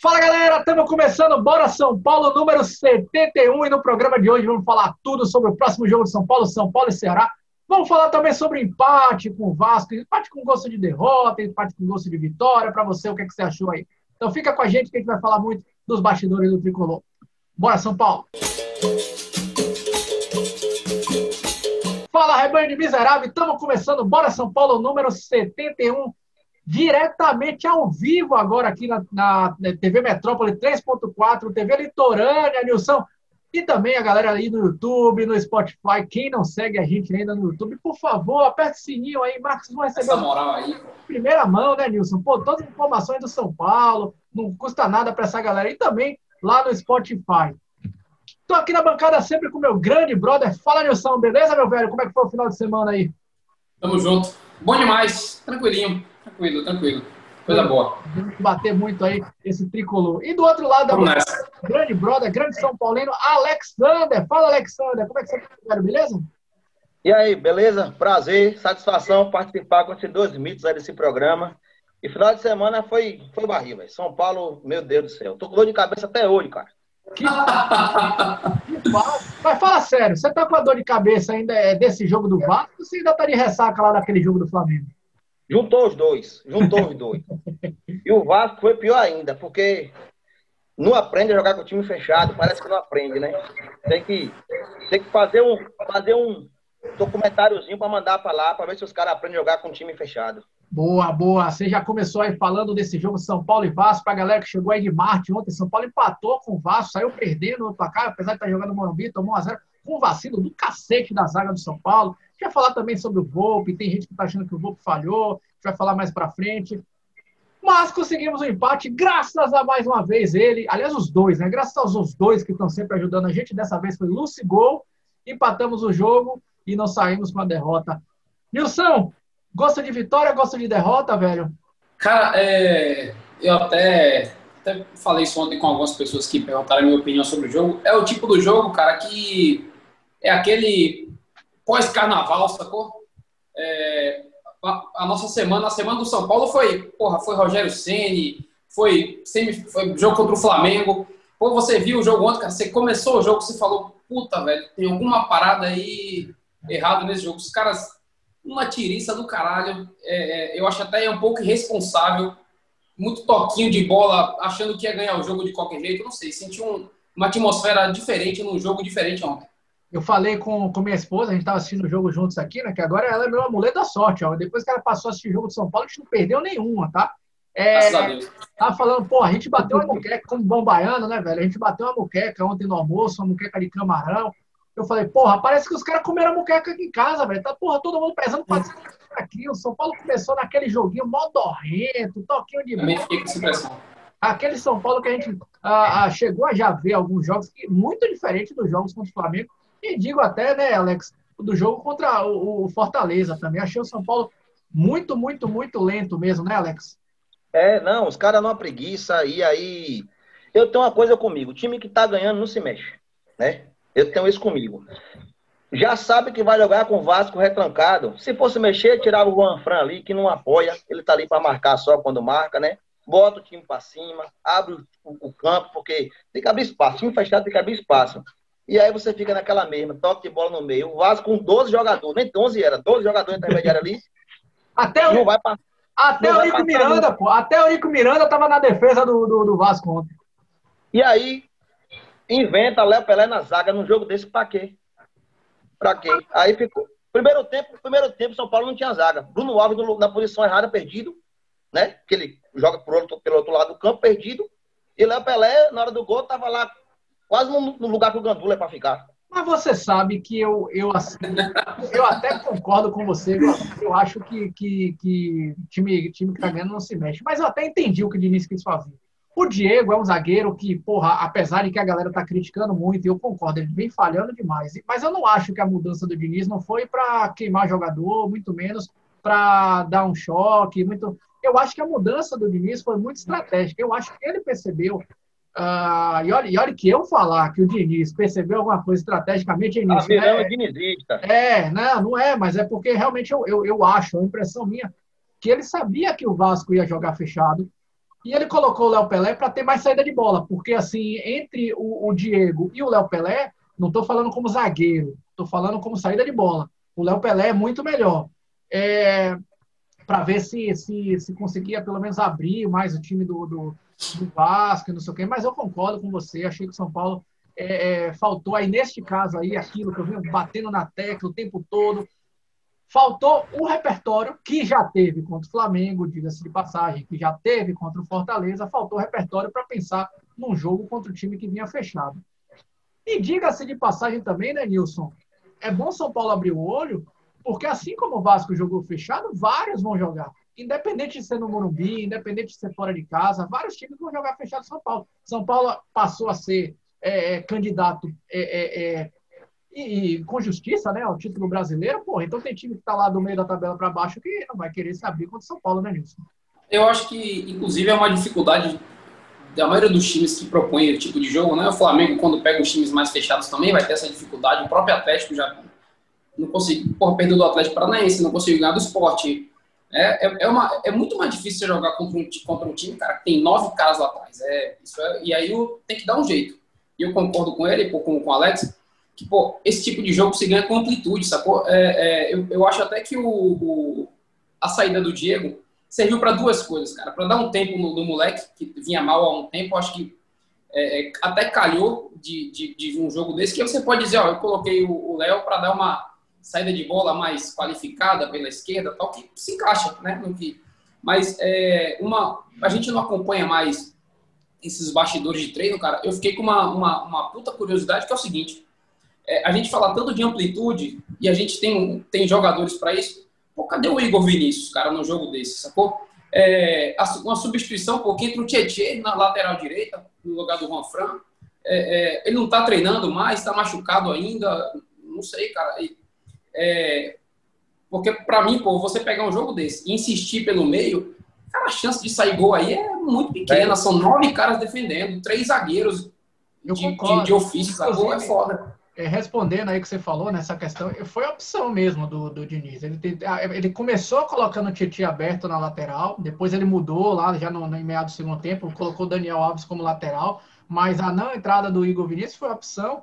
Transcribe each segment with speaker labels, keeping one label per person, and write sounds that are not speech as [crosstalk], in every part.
Speaker 1: Fala galera, estamos começando Bora São Paulo número 71 e no programa de hoje vamos falar tudo sobre o próximo jogo de São Paulo, São Paulo e Ceará. Vamos falar também sobre empate com o Vasco, empate com gosto de derrota, empate com gosto de vitória. Para você, o que, é que você achou aí? Então fica com a gente que a gente vai falar muito dos bastidores do Tricolor. Bora São Paulo! Fala, rebanho de miserável! Estamos começando Bora São Paulo número 71 diretamente ao vivo agora aqui na, na TV Metrópole 3.4, TV Litorânea, Nilson. E também a galera aí no YouTube, no Spotify. Quem não segue a gente ainda no YouTube, por favor, aperte o sininho aí, Marcos. Vão receber.
Speaker 2: Essa moral aí.
Speaker 1: Primeira mão, né, Nilson? Pô, todas as informações do São Paulo. Não custa nada para essa galera. E também lá no Spotify. Estou aqui na bancada sempre com meu grande brother. Fala, Nilson, beleza, meu velho? Como é que foi o final de semana aí?
Speaker 2: Tamo junto. Bom demais. Tranquilinho. Tranquilo, tranquilo. Coisa boa.
Speaker 1: Bater muito aí esse tricolor. E do outro lado, da grande brother, grande São Paulino, Alexander. Fala, Alexander. Como é que você está, beleza?
Speaker 3: E aí, beleza? Prazer, satisfação participar com esses dois mitos aí desse programa. E final de semana foi, foi barril, velho. São Paulo, meu Deus do céu. Tô com dor de cabeça até hoje, cara. Que...
Speaker 1: Mas fala sério, você tá com a dor de cabeça ainda é desse jogo do Vasco ou você ainda tá de ressaca lá daquele jogo do Flamengo?
Speaker 3: Juntou os dois, juntou os dois. E o Vasco foi pior ainda, porque não aprende a jogar com o time fechado, parece que não aprende, né? Tem que, tem que fazer um, fazer um documentáriozinho para mandar para lá, para ver se os caras aprendem a jogar com o time fechado.
Speaker 1: Boa, boa. Você já começou aí falando desse jogo São Paulo e Vasco, para a galera que chegou aí de Marte ontem. São Paulo empatou com o Vasco, saiu perdendo no placar, apesar de estar jogando no Morumbi, tomou 1 a 0 com o vacilo do cacete da zaga do São Paulo. Quer falar também sobre o Volpe, tem gente que está achando que o Volpe falhou, a gente vai falar mais para frente. Mas conseguimos um empate, graças a mais uma vez ele, aliás, os dois, né? Graças aos dois que estão sempre ajudando a gente. Dessa vez foi Lucy Gol, empatamos o jogo e não saímos com a derrota. Nilson, gosta de vitória, gosta de derrota, velho?
Speaker 2: Cara, é, eu até, até falei isso ontem com algumas pessoas que perguntaram a minha opinião sobre o jogo. É o tipo do jogo, cara, que é aquele pós-carnaval, sacou? É, a, a, nossa semana, a semana do São Paulo foi, porra, foi Rogério Ceni, foi, foi jogo contra o Flamengo. Pô, você viu o jogo ontem, cara, você começou o jogo, você falou, puta, velho, tem alguma parada aí errado nesse jogo. Os caras, uma tiriça do caralho. É, é, eu acho até um pouco irresponsável. Muito toquinho de bola, achando que ia ganhar o jogo de qualquer jeito. Não sei, senti um, uma atmosfera diferente num jogo diferente ontem.
Speaker 1: Eu falei com, com minha esposa, a gente estava assistindo o jogo juntos aqui, né? Que agora ela é meu amuleto da sorte, ó. Depois que ela passou a assistir o jogo de São Paulo, a gente não perdeu nenhuma, tá? É, tava falando, pô, a gente bateu uma muqueca como bom baiano, né, velho? A gente bateu uma muqueca ontem no almoço, uma muqueca de camarão. Eu falei, porra, parece que os caras comeram a muqueca aqui em casa, velho. Tá, porra, todo mundo pesando 400 aqui. O São Paulo começou naquele joguinho modorrento, toquinho de bola. Aquele São Paulo que a gente ah, ah, chegou a já ver alguns jogos que, muito diferente dos jogos contra o Flamengo, e digo até, né, Alex, do jogo contra o, Fortaleza também. Achei o São Paulo muito, muito, muito lento mesmo, né, Alex?
Speaker 3: É, não, os caras não preguiça e aí. Eu tenho uma coisa comigo: o time que tá ganhando não se mexe, né? Eu tenho isso comigo. Já sabe que vai jogar com o Vasco retrancado. Se fosse mexer, tirava o Juan Fran ali, que não apoia. Ele tá ali para marcar só quando marca, né? Bota o time para cima, abre o, o, campo, porque tem que abrir espaço. O time fechado tem que abrir espaço. E aí você fica naquela mesma, toque de bola no meio. O Vasco com 12 jogadores, nem 11 era, 12 jogadores intermediários ali.
Speaker 1: Até o, vai até o Nico Miranda, pô. Até o Nico Miranda tava na defesa do, do, do Vasco ontem.
Speaker 3: E aí, inventa Léo Pelé na zaga num jogo desse pra quê? Pra quê? Aí ficou. Primeiro tempo, primeiro tempo, São Paulo não tinha zaga. Bruno Alves na posição errada, perdido, né? Que ele joga por outro, pelo outro lado do campo, perdido. E Léo Pelé, na hora do gol, tava lá quase no, no lugar que o Gandula é para ficar.
Speaker 1: Mas você sabe que eu, eu, assim, eu até concordo com você. Eu acho que, que, que time, time que tá ganhando não se mexe. Mas eu até entendi o que o Diniz quis fazer. O Diego é um zagueiro que, porra, apesar de que a galera tá criticando muito, eu concordo, ele vem falhando demais. Mas eu não acho que a mudança do Diniz não foi para queimar jogador, muito menos para dar um choque. Muito... Eu acho que a mudança do Diniz foi muito estratégica. Eu acho que ele percebeu ah, e, olha, e olha que eu falar que o Diniz percebeu alguma coisa estrategicamente
Speaker 3: início. Ah, é, dinizista.
Speaker 1: É, não, não é, mas é porque realmente eu, eu, eu acho, a impressão minha, que ele sabia que o Vasco ia jogar fechado E ele colocou o Léo Pelé para ter mais saída de bola, porque assim, entre o, o Diego e o Léo Pelé, não estou falando como zagueiro, estou falando como saída de bola. O Léo Pelé é muito melhor. É, para ver se, se, se conseguia pelo menos abrir mais o time do, do, do Vasco, não sei o quê. Mas eu concordo com você, achei que o São Paulo é, é, faltou aí, neste caso aí, aquilo que eu venho batendo na tecla o tempo todo, faltou o repertório que já teve contra o Flamengo, diga-se de passagem, que já teve contra o Fortaleza, faltou o repertório para pensar num jogo contra o time que vinha fechado. E diga-se de passagem também, né, Nilson? É bom São Paulo abrir o olho, porque assim como o Vasco jogou fechado, vários vão jogar. Independente de ser no Morumbi, independente de ser fora de casa, vários times vão jogar fechado São Paulo. São Paulo passou a ser é, é candidato é, é, é, e, e, com justiça, né, ao título brasileiro, porra, então tem time que está lá do meio da tabela para baixo que não vai querer se abrir contra São Paulo, né, Nilson?
Speaker 2: Eu acho que, inclusive, é uma dificuldade da maioria dos times que propõem esse tipo de jogo, né? O Flamengo, quando pega os times mais fechados, também vai ter essa dificuldade. O próprio Atlético já não conseguiu, porra, perdeu do Atlético Paranaense, não conseguiu ganhar do esporte. É, é, é, uma, é muito mais difícil jogar contra um, contra um time, cara, que tem nove caras lá atrás. É, isso é, e aí tem que dar um jeito. E eu concordo com ele, com, com o Alex, que, pô, esse tipo de jogo se ganha com amplitude, sacou? É, é, eu, eu acho até que o, o, a saída do Diego serviu para duas coisas, cara. Para dar um tempo no, no, moleque, que vinha mal há um tempo, acho que é, é, até calhou de, de, de, um jogo desse, que você pode dizer, ó, eu coloquei o Léo para dar uma saída de bola mais qualificada pela esquerda, tal, que se encaixa, né, no que... Mas é, uma, a gente não acompanha mais esses bastidores de treino, cara. Eu fiquei com uma, uma, uma puta curiosidade, que é o seguinte, é, a gente fala tanto de amplitude e a gente tem, tem jogadores para isso. Pô, cadê o Igor Vinícius, cara, num jogo desse, sacou? É, uma substituição, porque entre o Tietchan na lateral direita, no lugar do Juan Fran, é, é, ele não está treinando mais, está machucado ainda, não sei, cara. E, é, porque, para mim, pô, você pegar um jogo desse e insistir pelo meio, cara, a chance de sair gol aí é muito pequena. É. São nove caras defendendo, três zagueiros de, de, de, ofício, sacou? É foda.
Speaker 1: É, respondendo aí que você falou nessa questão, foi a opção mesmo do, do Diniz. Ele, ah, ele começou colocando o Titi aberto na lateral, depois ele mudou lá, já no, no meado do segundo tempo, colocou o Daniel Alves como lateral, mas a não entrada do Igor Vinícius foi a opção.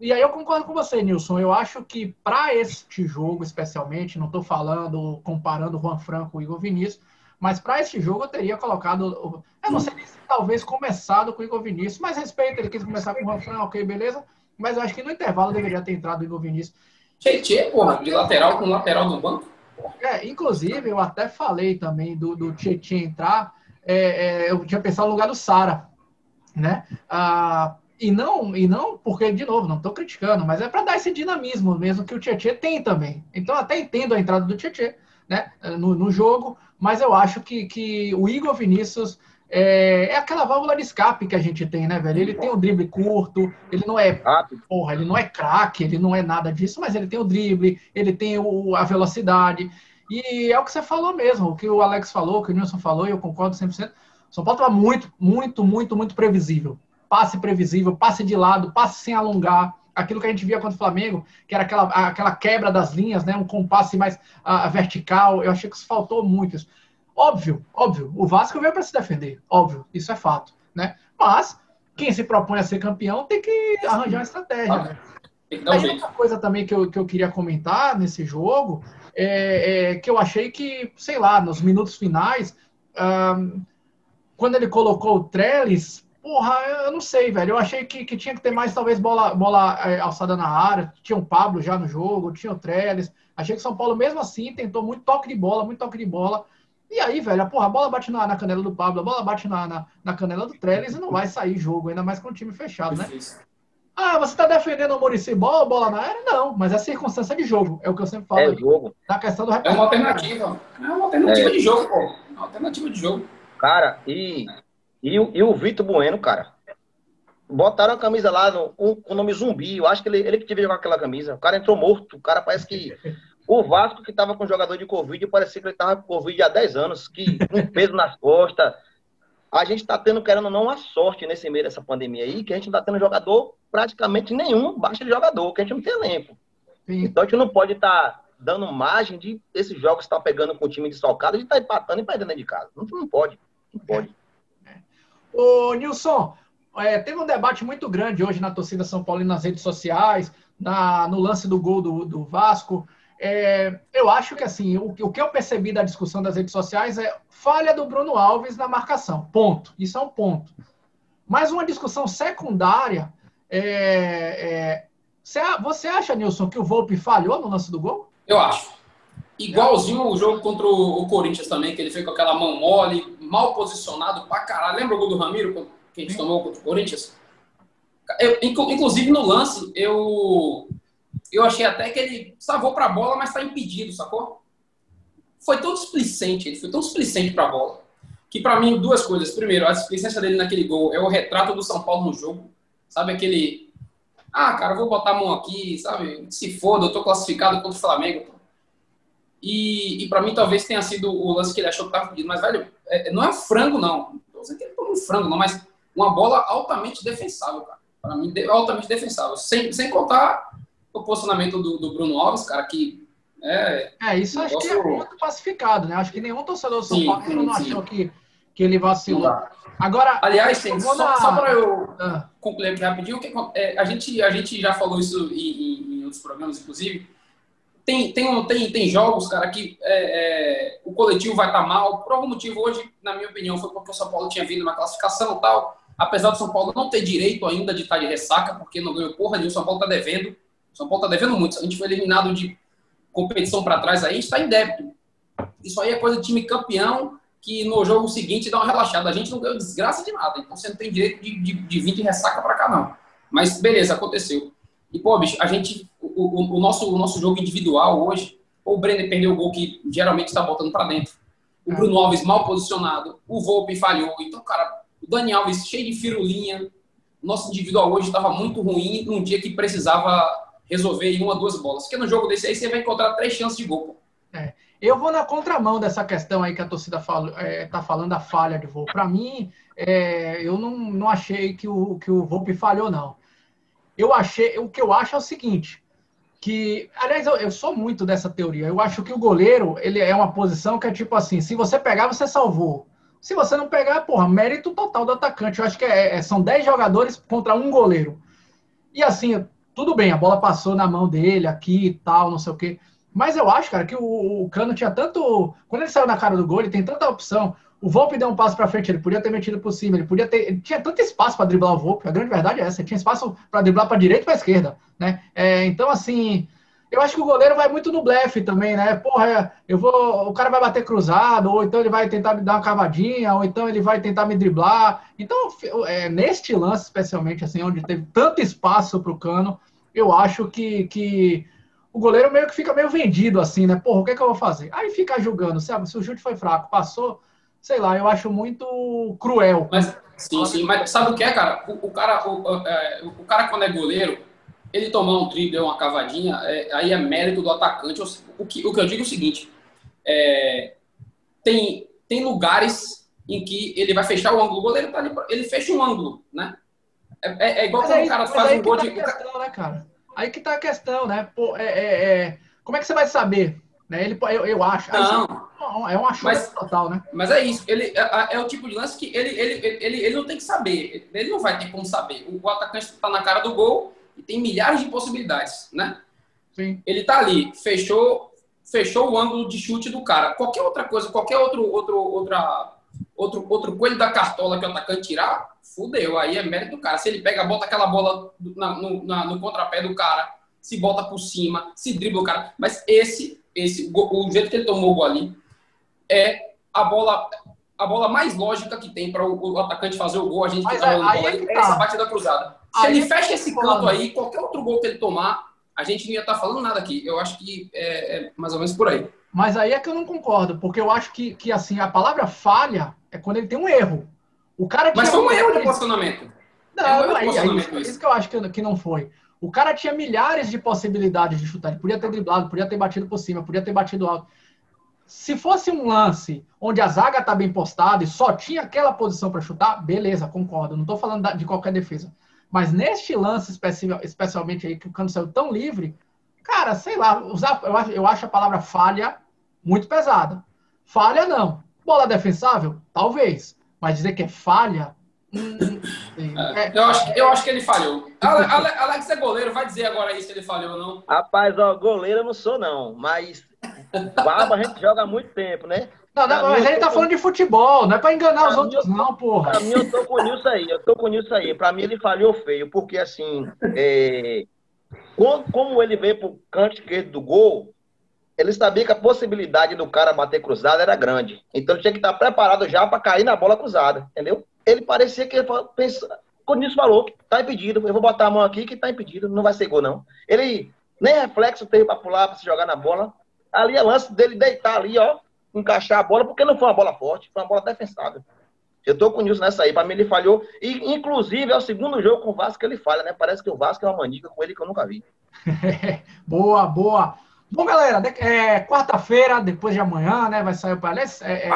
Speaker 1: E aí eu concordo com você, Nilson. Eu acho que para este jogo, especialmente, não estou falando, comparando o Juan Franco com o Igor Vinícius, mas para este jogo eu teria colocado. Eu não sei se talvez começado com o Igor Vinícius, mas respeito, ele quis começar com o Juan Franco, ok, beleza. Mas eu acho que no intervalo deveria ter entrado o Igor Vinícius.
Speaker 2: Tietchan, porra, de lateral com lateral no banco.
Speaker 1: É, inclusive, eu até falei também do, do Tietchan entrar. É, é, eu tinha pensado no lugar do Sara, né? Ah, e não, e não porque, de novo, não estou criticando, mas é para dar esse dinamismo mesmo que o Tietchan tem também. Então, até entendo a entrada do Tietchan né, no, no jogo, mas eu acho que, que o Igor Vinícius é, é, aquela válvula de escape que a gente tem, né, velho? Ele tem o drible curto, ele não é, porra, ele não é craque, ele não é nada disso, mas ele tem o drible, ele tem o, a velocidade. E é o que você falou mesmo, o que o Alex falou, o que o Nilson falou, e eu concordo 100%. O São Paulo estava muito, muito, muito, muito previsível passe previsível, passe de lado, passe sem alongar, aquilo que a gente via contra o Flamengo, que era aquela, aquela quebra das linhas, né, um compasse mais uh, vertical, eu achei que isso faltou muito. Isso. Óbvio, óbvio, o Vasco veio para se defender, óbvio, isso é fato, né? Mas quem se propõe a ser campeão tem que arranjar uma estratégia. Ah, né? Aí outra coisa também que eu, que eu queria comentar nesse jogo é, é que eu achei que, sei lá, nos minutos finais, um, quando ele colocou o Trellis, Porra, eu não sei, velho. Eu achei que, que tinha que ter mais, talvez, bola, bola é, alçada na área. Tinha o Pablo já no jogo, tinha o Trellis. Achei que o São Paulo, mesmo assim, tentou muito toque de bola, muito toque de bola. E aí, velho, a, porra, a bola bate na, na canela do Pablo, a bola bate na, na, na canela do Trellis e não vai sair jogo, ainda mais com o time fechado, né? Ah, você tá defendendo o Murici bola, bola na área? Não, mas é circunstância de jogo, é o que eu sempre falo.
Speaker 3: É jogo.
Speaker 1: Na questão do
Speaker 2: É uma alternativa. É uma alternativa é. de jogo, pô. É uma alternativa de jogo.
Speaker 3: Cara, e e, e o Vitor Bueno, cara, botaram a camisa lá no, um, com o nome Zumbi. Eu acho que ele, ele que devia jogar aquela camisa. O cara entrou morto. O cara parece que. O Vasco que tava com jogador de Covid, parecia que ele tava com Covid há 10 anos, que um peso nas costas. A gente tá tendo, querendo ou não, uma sorte nesse meio dessa pandemia aí, que a gente não tá tendo jogador praticamente nenhum baixa de jogador, que a gente não tem elenco. Sim. Então a gente não pode estar tá dando margem de esses jogos estar tá pegando com o time de estar tá empatando e perdendo de casa. Não, não pode. Não pode.
Speaker 1: Ô, Nilson, é, teve um debate muito grande hoje na torcida São Paulo e nas redes sociais, na, no lance do gol do, do Vasco. É, eu acho que assim, o, o, que eu percebi da discussão das redes sociais é falha do Bruno Alves na marcação. Ponto. Isso é um ponto. Mas uma discussão secundária. É, é, você acha, Nilson, que o Volpe falhou no lance do gol?
Speaker 2: Eu acho. Igualzinho o jogo contra o Corinthians também, que ele fez com aquela mão mole, mal posicionado pra caralho. Lembra o gol do Ramiro que a gente tomou contra o Corinthians? Eu, inclusive no lance, eu eu achei até que ele salvou para a bola, mas está impedido, sacou? Foi tão displicente, ele foi tão displicente para a bola, que para mim, duas coisas. Primeiro, a displicência dele naquele gol é o retrato do São Paulo no jogo. Sabe aquele. Ah, cara, vou botar a mão aqui, sabe? Se foda, eu tô classificado contra o Flamengo. E, e para mim, talvez tenha sido o lance que ele achou que estava pedido. Mas, velho, é, não é um frango, não. Não tô dizendo que ele tomou um frango, não, mas uma bola altamente defensável, cara. Para mim, altamente defensável. Sem, sem contar o posicionamento do, do Bruno Alves, cara, que é.
Speaker 1: É, isso acho que é muito pacificado, né? Acho que nenhum torcedor do São Paulo não achou que, que ele vacilou. Agora.
Speaker 2: Aliás, sim, só, na... só para eu ah. concluir aqui rapidinho, que, é, a, gente, a gente já falou isso em, em, em outros programas, inclusive. Tem, tem, tem, tem jogos, cara, que é, é, o coletivo vai estar tá mal. Por algum motivo, hoje, na minha opinião, foi porque o São Paulo tinha vindo na classificação e tal. Apesar do São Paulo não ter direito ainda de estar de ressaca, porque não ganhou porra nenhuma, o São Paulo está devendo. São Paulo está devendo muito. A gente foi eliminado de competição para trás aí, está em débito. Isso aí é coisa de time campeão que no jogo seguinte dá uma relaxada. A gente não ganhou desgraça de nada. Então você não tem direito de, de, de vir de ressaca para cá, não. Mas beleza, aconteceu. E, pô, bicho, a gente. O, o, o nosso, o nosso jogo individual hoje, o Brenner perdeu o gol que geralmente está botando para dentro. O Bruno Alves mal posicionado. O Volpe falhou. Então, cara, o Dani Alves cheio de firulinha. Nosso individual hoje estava muito ruim num dia que precisava resolver em uma, duas bolas. Porque no jogo desse aí você vai encontrar três chances de gol.
Speaker 1: É. Eu vou na contramão dessa questão aí que a torcida está é, tá falando, a falha de voo. Para mim, é, eu não, não achei que o, que o Volpe falhou, não. Eu achei, o que eu acho é o seguinte, que, aliás, eu, eu, sou muito dessa teoria. Eu acho que o goleiro, ele é uma posição que é tipo assim, se você pegar, você salvou. Se você não pegar, porra, mérito total do atacante. Eu acho que é, é são 10 jogadores contra um goleiro. E assim, tudo bem, a bola passou na mão dele aqui e tal, não sei o quê. Mas eu acho, cara, que o, o Cano tinha tanto. Quando ele saiu na cara do gol, ele tem tanta opção. O Volpe deu um passo para frente, ele podia ter metido por cima, ele podia ter. Ele tinha tanto espaço para driblar o Volpe. A grande verdade é essa, ele tinha espaço para driblar para direita e para esquerda, né? É, então, assim, eu acho que o goleiro vai muito no blefe também, né? Porra, eu vou, o cara vai bater cruzado, ou então ele vai tentar me dar uma cavadinha, ou então ele vai tentar me driblar. Então, é, neste lance, especialmente, assim, onde teve tanto espaço para o Cano, eu acho que, que o goleiro meio que fica meio vendido, assim, né? Porra, o que é que eu vou fazer? Aí fica julgando, sabe? Se o chute foi fraco, passou, sei lá, eu acho muito cruel.
Speaker 2: Mas, sim, sim, mas sabe o que é, cara? O, o cara, o, é, o cara quando é goleiro ele tomar um drible, uma cavadinha, é, aí é mérito do atacante. O que, o que eu digo é o seguinte: é, tem, tem lugares em que ele vai fechar o ângulo. O goleiro tá ali, ele fecha um ângulo, né? É, é, é igual quando o cara faz um gol tá de.
Speaker 1: Questão, né, cara? Aí que tá a questão, né? Pô, é, é, é, como é que você vai saber? Né? Ele, eu, eu acho.
Speaker 2: Não.
Speaker 1: É uma chance total, né?
Speaker 2: Mas é isso. Ele, é, é, o tipo de lance que ele, ele, ele, ele não tem que saber. Ele não vai ter como saber. O, atacante está na cara do gol e tem milhares de possibilidades, né?
Speaker 1: Sim.
Speaker 2: Ele tá ali, fechou, fechou o ângulo de chute do cara. Qualquer outra coisa, qualquer outro, outro, outra, outro, outro coelho da cartola que o atacante tirar, fudeu. Aí é mérito do cara. Se ele pega, bota aquela bola na, no, na, no contrapé do cara, se bota por cima, se dribla o cara. Mas esse, esse o jeito que ele tomou o gol ali, é a bola a bola mais lógica que tem para o, o, atacante fazer o gol, a gente
Speaker 1: Mas tá é, bola, é,
Speaker 2: é essa batida cruzada. Se aí ele fecha esse canto aí, qualquer outro gol que ele tomar, a gente não ia estar tá falando nada aqui. Eu acho que é, é, mais ou menos por aí.
Speaker 1: Mas aí é que eu não concordo, porque eu acho que, que assim, a palavra falha é quando ele tem um erro. O cara
Speaker 2: Mas foi um erro de posicionamento.
Speaker 1: Não, é um aí, aí, isso, isso que eu acho que, que não foi. O cara tinha milhares de possibilidades de chutar. Ele podia ter driblado, podia ter batido por cima, podia ter batido alto. Se fosse um lance onde a zaga está bem postada e só tinha aquela posição para chutar, beleza, concordo. Não estou falando de qualquer defesa. Mas neste lance, especialmente aí, que o Cano saiu tão livre, cara, sei lá, usar, eu, acho, a palavra falha muito pesada. Falha, não. Bola defensável? Talvez. Mas dizer que é falha,
Speaker 2: Hum, é, eu, acho, eu acho que ele falhou. Alex é goleiro, vai dizer agora aí se ele falhou ou não.
Speaker 3: Rapaz, ó, goleiro eu não sou, não. Mas barba a gente joga há muito tempo, né?
Speaker 1: Não, não mas ele tá com... falando de futebol, não é pra enganar pra os outros, não, porra.
Speaker 3: Pra mim, eu tô com isso aí, eu tô com isso aí. Pra mim, ele falhou feio, porque assim, é... como ele veio pro canto esquerdo do gol, ele sabia que a possibilidade do cara bater cruzado era grande. Então ele tinha que estar preparado já para cair na bola cruzada, entendeu? Ele parecia que ele pensa, quando isso falou, tá impedido, eu vou botar a mão aqui que tá impedido, não vai ser gol não. Ele nem reflexo teve para pular, para se jogar na bola. Ali é lance dele deitar ali, ó, encaixar a bola, porque não foi uma bola forte, foi uma bola defensável. Eu tô com o Nilson nessa aí, para mim ele falhou. E, inclusive, é o segundo jogo com o Vasco que ele falha, né? Parece que o Vasco é uma manica com ele que eu nunca vi. [laughs]
Speaker 1: boa, boa. Bom, galera, é, quarta-feira, depois de amanhã, né? Vai sair para é, é,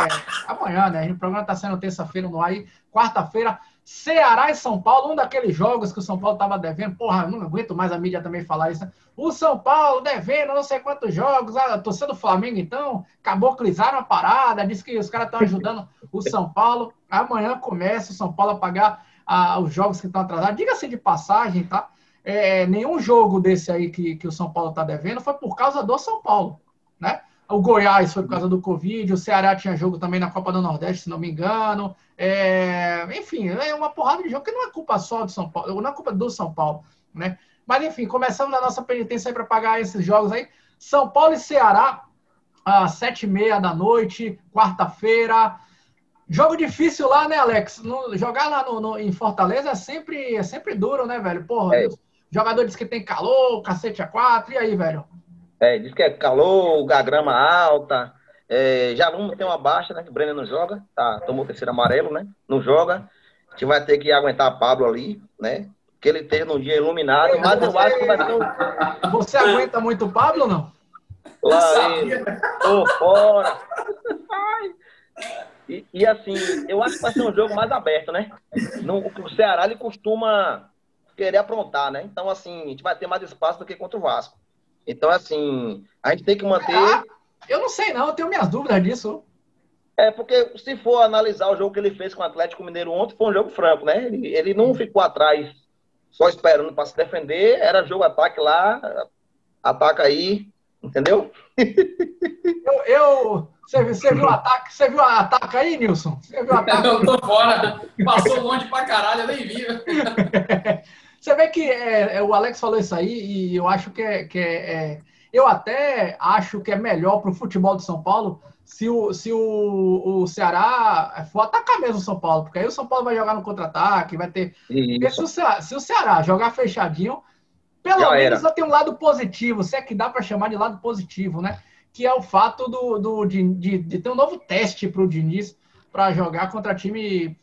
Speaker 1: amanhã, né? O programa está sendo terça-feira no ar aí. Quarta-feira, Ceará e São Paulo, um daqueles jogos que o São Paulo estava devendo. Porra, não aguento mais a mídia também falar isso. O São Paulo devendo não sei quantos jogos. A torcida do Flamengo, então, acabou clisaram a parada. Disse que os caras estão ajudando o São Paulo. Amanhã começa o São Paulo a pagar ah, os jogos que estão atrasados. Diga-se de passagem, tá? é, nenhum jogo desse aí que, que o São Paulo está devendo foi por causa do São Paulo, né? O Goiás foi por causa do Covid, o Ceará tinha jogo também na Copa do Nordeste, se não me engano. É, enfim, é uma porrada de jogo que não é culpa só do São Paulo, não é culpa do São Paulo, né? Mas enfim, começamos a nossa penitência para pagar esses jogos aí. São Paulo e Ceará, às sete e meia da noite, quarta-feira. Jogo difícil lá, né, Alex? No, jogar lá no, no, em Fortaleza é sempre, é sempre duro, né, velho? Porra, é. Jogador diz que tem calor, cacete a quatro, e aí, velho?
Speaker 3: É, diz que é calor, a grama alta. É, já vamos ter uma baixa, né? Que o Brenner não joga, tá? Tomou o terceiro amarelo, né? Não joga. A gente vai ter que aguentar Pablo ali, né? Que ele esteja num dia iluminado, mas eu acho que vai ter um...
Speaker 1: Você aguenta muito o Pablo ou não?
Speaker 3: Lá tô fora. E, e, assim, eu acho que vai ser um jogo mais aberto, né? No, o Ceará ele costuma querer aprontar, né? Então, assim, a gente vai ter mais espaço do que contra o Vasco. Então, assim, a gente tem que manter. Ah,
Speaker 1: eu não sei, não, eu tenho minhas dúvidas disso.
Speaker 3: É, porque se for analisar o jogo que ele fez com o Atlético Mineiro ontem, foi um jogo franco, né? Ele, ele não ficou atrás só esperando para se defender, era jogo ataque lá, ataca aí, entendeu?
Speaker 1: Eu, eu você, você, viu o ataque? Você viu o ataque aí, Nilson? Você viu o [laughs]
Speaker 2: ataque? Eu tô fora. Passou longe pra caralho, eu nem vi. [laughs]
Speaker 1: Você vê que é, é, o Alex falou isso aí e eu acho que é. Que é, é eu até acho que é melhor para o futebol de São Paulo se o, se o, o Ceará for atacar mesmo o São Paulo, porque aí o São Paulo vai jogar no contra-ataque, vai ter. Se o, Ceará, se o Ceará jogar fechadinho, pelo Já menos já tem um lado positivo, se é que dá para chamar de lado positivo, né? Que é o fato do, do de, de, de ter um novo teste para o Diniz para jogar contra time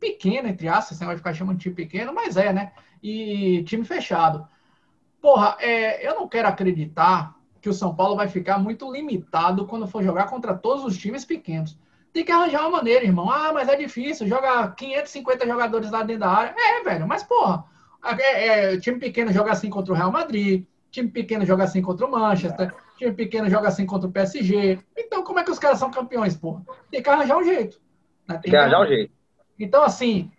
Speaker 1: pequeno, entre aspas, você vai ficar chamando de time pequeno, mas é, né? E time fechado. Porra, é, eu não quero acreditar que o São Paulo vai ficar muito limitado quando for jogar contra todos os times pequenos. Tem que arranjar uma maneira, irmão. Ah, mas é difícil, joga 550 jogadores lá dentro da área. É, velho, mas porra, é, é, time pequeno joga assim contra o Real Madrid, time pequeno joga assim contra o Manchester, time pequeno joga assim contra o PSG. Então, como é que os caras são campeões, porra? Tem que arranjar um jeito.
Speaker 3: Né? Tem, Tem que arranjar um jeito.
Speaker 1: Então, assim,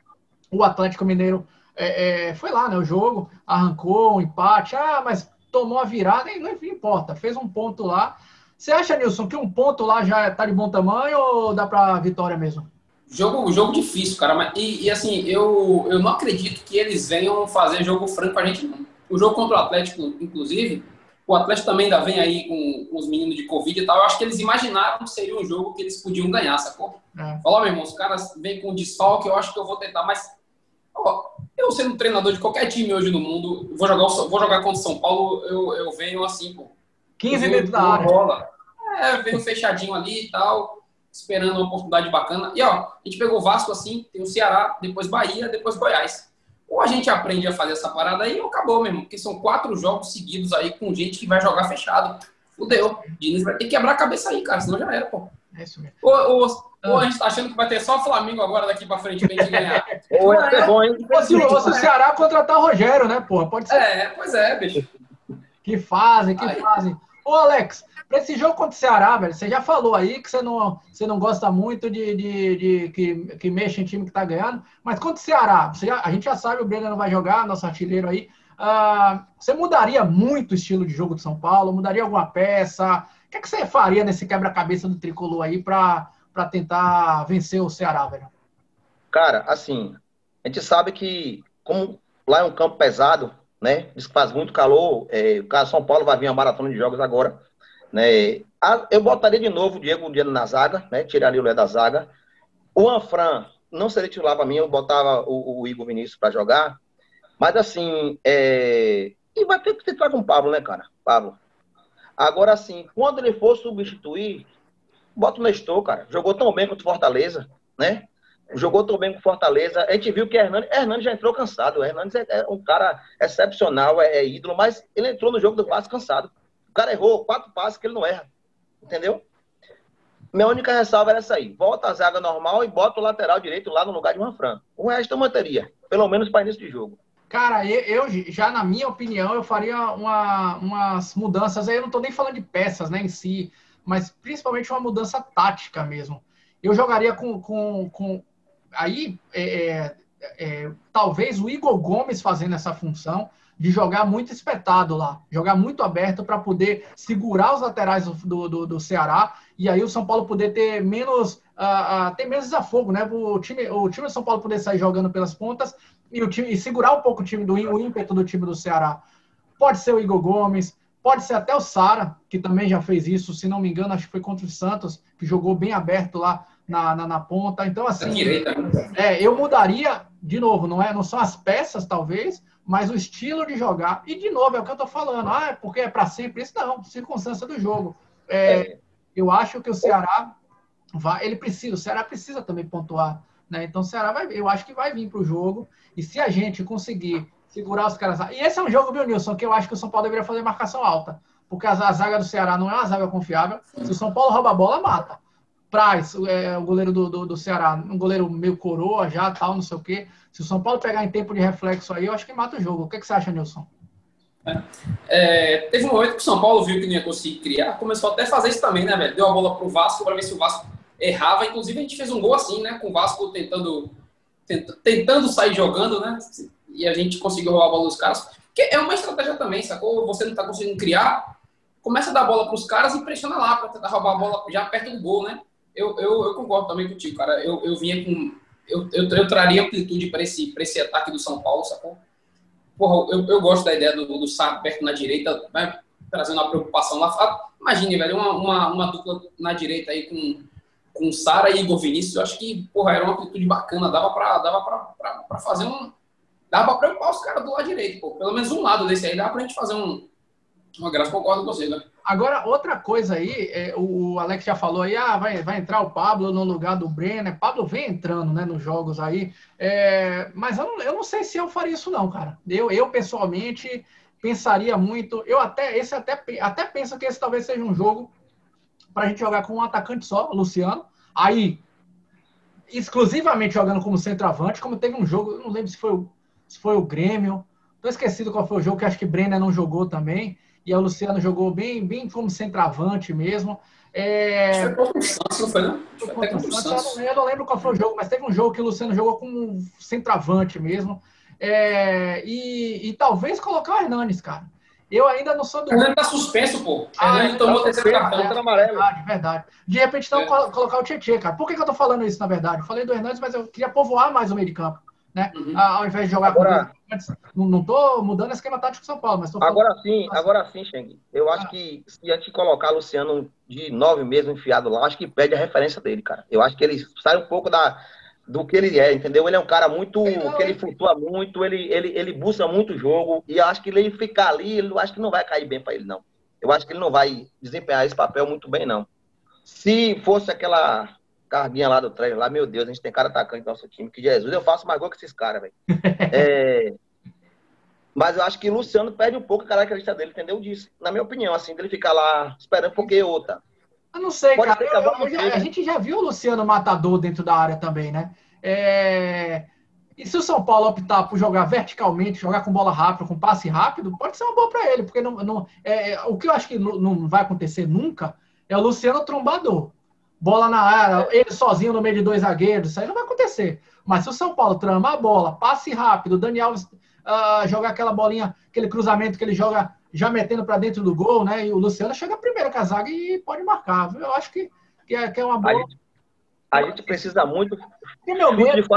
Speaker 1: o Atlético Mineiro é, é, foi lá, né? O jogo arrancou um empate, ah, mas tomou a virada e não importa, fez um ponto lá. Você acha, Nilson, que um ponto lá já tá de bom tamanho ou dá para vitória mesmo?
Speaker 2: Jogo, jogo difícil, cara. Mas, e, e, assim, eu, eu não acredito que eles venham fazer jogo franco a gente, não. O jogo contra o Atlético, inclusive, o Atlético também ainda vem aí com, com os meninos de Covid e tal. Eu acho que eles imaginaram que seria um jogo que eles podiam ganhar, sacou? É. Falou, meu irmão, os caras vêm com desfalque, eu acho que eu vou tentar, mas ó, eu sendo treinador de qualquer time hoje no mundo, vou jogar, vou jogar contra o São Paulo, eu, eu venho assim, pô.
Speaker 1: 15 dentro da área. Bola.
Speaker 2: É, venho fechadinho ali e tal, esperando uma oportunidade bacana. E ó, a gente pegou o Vasco assim, tem o Ceará, depois Bahia, depois Goiás. Ou a gente aprende a fazer essa parada aí ou acabou mesmo, porque são quatro jogos seguidos aí com gente que vai jogar fechado. Fudeu. Diniz vai ter que quebrar a cabeça aí, cara, senão já era, pô. É isso mesmo. Ou, ou, ou a gente tá achando que vai ter só o Flamengo agora daqui pra frente pra gente ganhar. [laughs]
Speaker 1: ou é, é bom, hein? Ou se, ou se o Ceará contratar o Rogério, né, porra? Pode ser.
Speaker 2: É, pois é, bicho.
Speaker 1: Que fazem, que Aí. fazem. Ô, Alex, Para esse jogo contra o Ceará, velho, você já falou aí que você não, você não gosta muito de, de, de que, que mexe em time que tá ganhando, mas contra o Ceará, já, a gente já sabe o Breno não vai jogar, nosso artilheiro aí. Uh, você mudaria muito o estilo de jogo de São Paulo? Mudaria alguma peça? O que, é que você faria nesse quebra-cabeça do tricolor aí para tentar vencer o Ceará, velho?
Speaker 3: Cara, assim, a gente sabe que, como lá é um campo pesado, né? Diz que faz muito calor. É, o São Paulo vai vir uma maratona de jogos agora. Né? Eu botaria de novo o Diego Diego na zaga, né? Tiraria o Lé da zaga. O Anfran não seria titular para mim, eu botava o, o Igor Vinícius para jogar. Mas assim, é... e vai ter que tentar com o Pablo, né, cara? Pablo. Agora, assim, quando ele for substituir, bota o Nestor, cara. Jogou tão bem contra o Fortaleza, né? jogou tão bem com Fortaleza. A gente viu que Hernandes, Hernandes já entrou cansado. O Hernandes é, é, um cara excepcional, é, é, ídolo, mas ele entrou no jogo do passe cansado. O cara errou quatro passes que ele não erra. Entendeu? Minha única ressalva era essa aí. Volta a zaga normal e bota o lateral direito lá no lugar de Manfran. O resto eu manteria, pelo menos para início de jogo.
Speaker 1: Cara, eu, eu, já na minha opinião, eu faria uma, umas mudanças. Aí eu não estou nem falando de peças né, em si, mas principalmente uma mudança tática mesmo. Eu jogaria com, com, com aí é, é, é, talvez o Igor Gomes fazendo essa função de jogar muito espetado lá, jogar muito aberto para poder segurar os laterais do, do, do, Ceará e aí o São Paulo poder ter menos uh, uh, ter menos desafogo, né? O time, o time do São Paulo poder sair jogando pelas pontas e, o time, e segurar um pouco o time do o ímpeto do time do Ceará. Pode ser o Igor Gomes, pode ser até o Sara, que também já fez isso, se não me engano, acho que foi contra o Santos, que jogou bem aberto lá na, na, na ponta. Então, assim, é, eu mudaria, de novo, não, é, não são as peças, talvez, mas o estilo de jogar. E, de novo, é o que eu estou falando. Ah, é porque é para sempre isso? Não, circunstância do jogo. É, eu acho que o Ceará vai, ele precisa, o Ceará precisa também pontuar. Né? Então, o Ceará vai, eu acho que vai vir para o jogo. E se a gente conseguir segurar os caras. E esse é um jogo, meu Nilson, que eu acho que o São Paulo deveria fazer marcação alta. Porque a, zaga do Ceará não é uma zaga confiável. Se o São Paulo rouba a bola, mata. Praz, é, o goleiro do, do, do, Ceará, um goleiro meio coroa já, tal, não sei o quê. Se o São Paulo pegar em tempo de reflexo aí, eu acho que mata o jogo. O que, que você acha, Nilson?
Speaker 2: É, é teve um momento que o São Paulo viu que não ia conseguir criar, começou até a fazer isso também, né, velho? Deu a bola pro Vasco para ver se o Vasco errava. Inclusive, a gente fez um gol assim, né? Com o Vasco tentando, tentando sair jogando, né? E a gente conseguiu roubar a bola dos caras. Que é uma estratégia também, sacou? Você não tá conseguindo criar, começa a dar bola pros caras e pressiona lá para tentar roubar a bola já perto do gol, né? eu, eu, eu, concordo também contigo, cara. Eu, eu vinha com. Eu, eu, eu traria amplitude para esse, esse ataque do São Paulo, sacou? Porra, eu, eu gosto da ideia do, do Sá perto na direita, vai trazendo uma preocupação lá. Imagine, velho, uma, uma, uma dupla na direita aí com, com Sara e Igor Vinícius. Eu acho que, porra, era uma amplitude bacana. Dava para dava pra, pra, pra fazer um. Dava para preocupar os caras do lado direito, pô. Pelo menos um lado desse aí dá pra gente fazer um. Uma graça, concordo com você, né?
Speaker 1: Agora, outra coisa aí, é, o Alex já falou aí, ah, vai, vai entrar o Pablo no lugar do Brenner. Pablo vem entrando, né, nos jogos aí. É, mas eu não, eu não sei se eu faria isso, não, cara. Eu, eu pessoalmente pensaria muito. Eu até, esse até, até penso que esse talvez seja um jogo para a gente jogar com um atacante só, Luciano. Aí, exclusivamente jogando como centroavante, como teve um jogo, eu não lembro se foi o, se foi o Grêmio. Tô esquecido qual foi o jogo, que acho que Brenner não jogou também e o Luciano jogou bem, bem como centroavante mesmo. É...
Speaker 2: Foi contra o Santos, não foi, não? Foi contra o
Speaker 1: Santos. Eu, não, lembro qual foi o jogo, mas teve um jogo que o Luciano jogou como centroavante mesmo. É... E, e, talvez colocar o Hernanes, cara. Eu ainda não sou do.
Speaker 2: O Hernani tá suspenso, pô. Ah, Hernani tomou tá terceiro cartão.
Speaker 1: Tá amarelo. Verdade, verdade. De repente, então, é. colocar o Tietchan, cara. Por que, que eu tô falando isso, na verdade? Eu falei do Hernandes, mas eu queria povoar mais o meio de campo né? Uhum. Ao invés de jogar
Speaker 3: agora,
Speaker 1: com não estou mudando o esquema tático do São Paulo, mas
Speaker 3: agora sim, assim. agora sim, Cheng. Eu acho ah. que se a gente colocar Luciano de nove mesmo enfiado lá, acho que perde a referência dele, cara. Eu acho que ele sai um pouco da do que ele é, entendeu? Ele é um cara muito que ele flutua muito, ele, ele, ele busca muito jogo e acho que ele ficar ali, ele acho que não vai cair bem para ele não. Eu acho que ele não vai desempenhar esse papel muito bem não. Se fosse aquela Carguinha lá do treino, lá, meu Deus, a gente tem cara atacante no nosso time. Que Jesus, eu faço mais gol que esses caras, velho. [laughs] é... Mas eu acho que o Luciano perde um pouco a característica dele, entendeu? Disso. Na minha opinião, assim, dele ficar lá esperando porque outra.
Speaker 1: Eu não sei, Pode cara. Eu, eu, já, a gente já viu o Luciano matador dentro da área também, né? É... E se o São Paulo optar por jogar verticalmente, jogar com bola rápida, com passe rápido, pode ser uma boa para ele, porque não, não é, é, o que eu acho que não vai acontecer nunca é o Luciano trombador. Bola na área, ele sozinho no meio de dois zagueiros, isso aí não vai acontecer. Mas se o São Paulo trama a bola, passe rápido, o Daniel uh, jogar aquela bolinha, aquele cruzamento que ele joga já metendo para dentro do gol, né? E o Luciano chega primeiro com a zaga e pode marcar. Eu acho que, que, é, que é uma boa.
Speaker 3: A gente precisa muito
Speaker 1: e meu medo.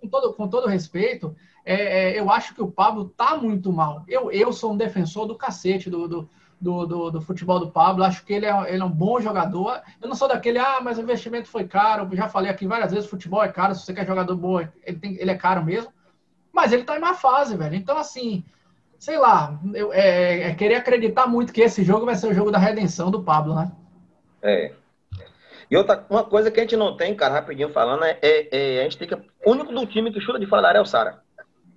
Speaker 1: Com todo, com todo respeito, é, é, eu acho que o Pablo tá muito mal. Eu, eu sou um defensor do cacete do, do, do, do, do futebol do Pablo. Acho que ele é, ele é um bom jogador. Eu não sou daquele, ah, mas o investimento foi caro. Eu já falei aqui várias vezes, futebol é caro. Se você quer jogador bom, ele, tem, ele é caro mesmo. Mas ele tá em má fase, velho. Então, assim, sei lá, eu, é, é querer acreditar muito que esse jogo vai ser o jogo da redenção do Pablo, né?
Speaker 3: É. E outra uma coisa que a gente não tem, cara, rapidinho falando, é, é, é a gente tem que. O único do time que chuta de fora da área é o Sara.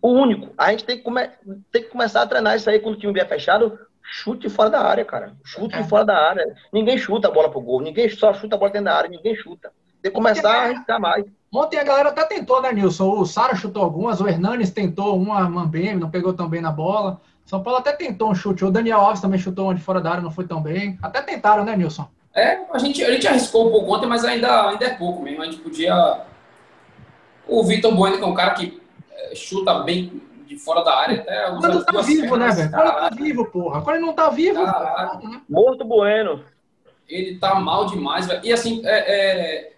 Speaker 3: O único. A gente tem que, come, tem que começar a treinar isso aí quando o time vier fechado. Chute fora da área, cara. Chute é. fora da área. Ninguém chuta a bola pro gol. Ninguém só chuta a bola dentro da área. Ninguém chuta. Tem que começar a arriscar mais.
Speaker 1: Ontem a galera até tentou, né, Nilson? O Sara chutou algumas, o Hernanes tentou uma, Mambem, não pegou tão bem na bola. São Paulo até tentou um chute. O Daniel Alves também chutou uma de fora da área, não foi tão bem. Até tentaram, né, Nilson?
Speaker 2: É, a gente, a gente arriscou um pouco ontem, mas ainda, ainda é pouco mesmo. A gente podia. O Vitor Bueno, que é um cara que é, chuta bem de fora da área. Até
Speaker 1: Quando tá vivo, né, velho? Quando tá vivo, porra. Quando ele não tá vivo. Tá,
Speaker 3: né? Morto Bueno.
Speaker 2: Ele tá mal demais, velho. E assim, é, é,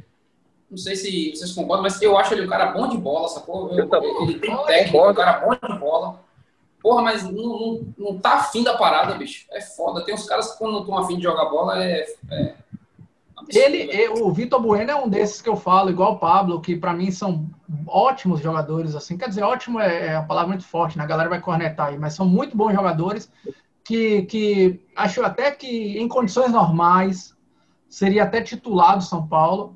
Speaker 2: não sei se vocês concordam, mas eu acho ele um cara bom de bola, sacou? Eu, eu ele tem técnica, um cara bom de bola. Porra, mas não, não, não tá afim da parada, bicho. É foda. Tem uns caras que quando não estão afim de jogar bola é. é
Speaker 1: ele, o Vitor Bueno é um desses que eu falo, igual o Pablo, que para mim são ótimos jogadores, assim. Quer dizer, ótimo é, é uma palavra muito forte, né? A galera vai cornetar aí, mas são muito bons jogadores que, que acho até que em condições normais seria até titular do São Paulo.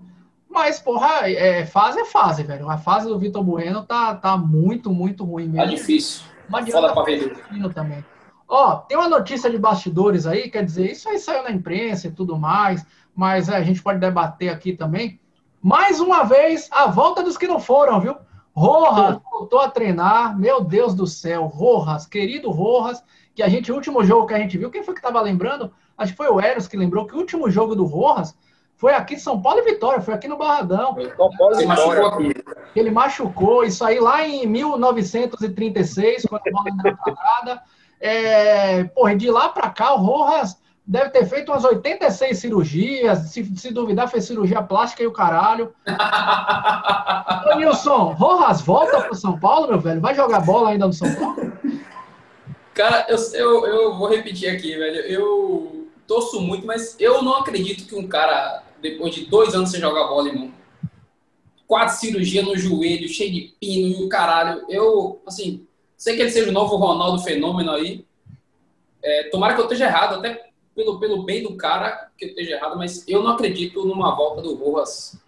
Speaker 1: Mas, porra, é, fase é fase, velho. A fase do Vitor Bueno tá, tá muito, muito ruim mesmo.
Speaker 2: Tá difícil. Mas Foda pra ver.
Speaker 1: Também. Ó, tem uma notícia de bastidores aí, quer dizer, isso aí saiu na imprensa e tudo mais, mas é, a gente pode debater aqui também. Mais uma vez, a volta dos que não foram, viu? Rojas voltou a treinar, meu Deus do céu, Rojas, querido Rojas, que a gente, o último jogo que a gente viu, quem foi que estava lembrando? Acho que foi o Eros que lembrou que o último jogo do Rojas foi aqui São Paulo e Vitória, foi aqui no Barradão. São Paulo e Vitória. Ele machucou, isso aí lá em 1936, quando a bola ainda era parada. É, porra, de lá para cá, o Rojas deve ter feito umas 86 cirurgias, se, se duvidar, fez cirurgia plástica e o caralho. [laughs] Ô, Nilson, Rojas volta para São Paulo, meu velho? Vai jogar bola ainda no São Paulo?
Speaker 2: Cara, eu, eu, eu vou repetir aqui, velho. Eu torço muito, mas eu não acredito que um cara depois de dois anos sem jogar bola, irmão. Quatro cirurgias no joelho, cheio de pino e o caralho. Eu, assim, sei que ele seja o novo Ronaldo Fenômeno aí. É, tomara que eu esteja errado, até pelo, pelo bem do cara que eu esteja errado, mas eu não acredito numa volta do Rojas.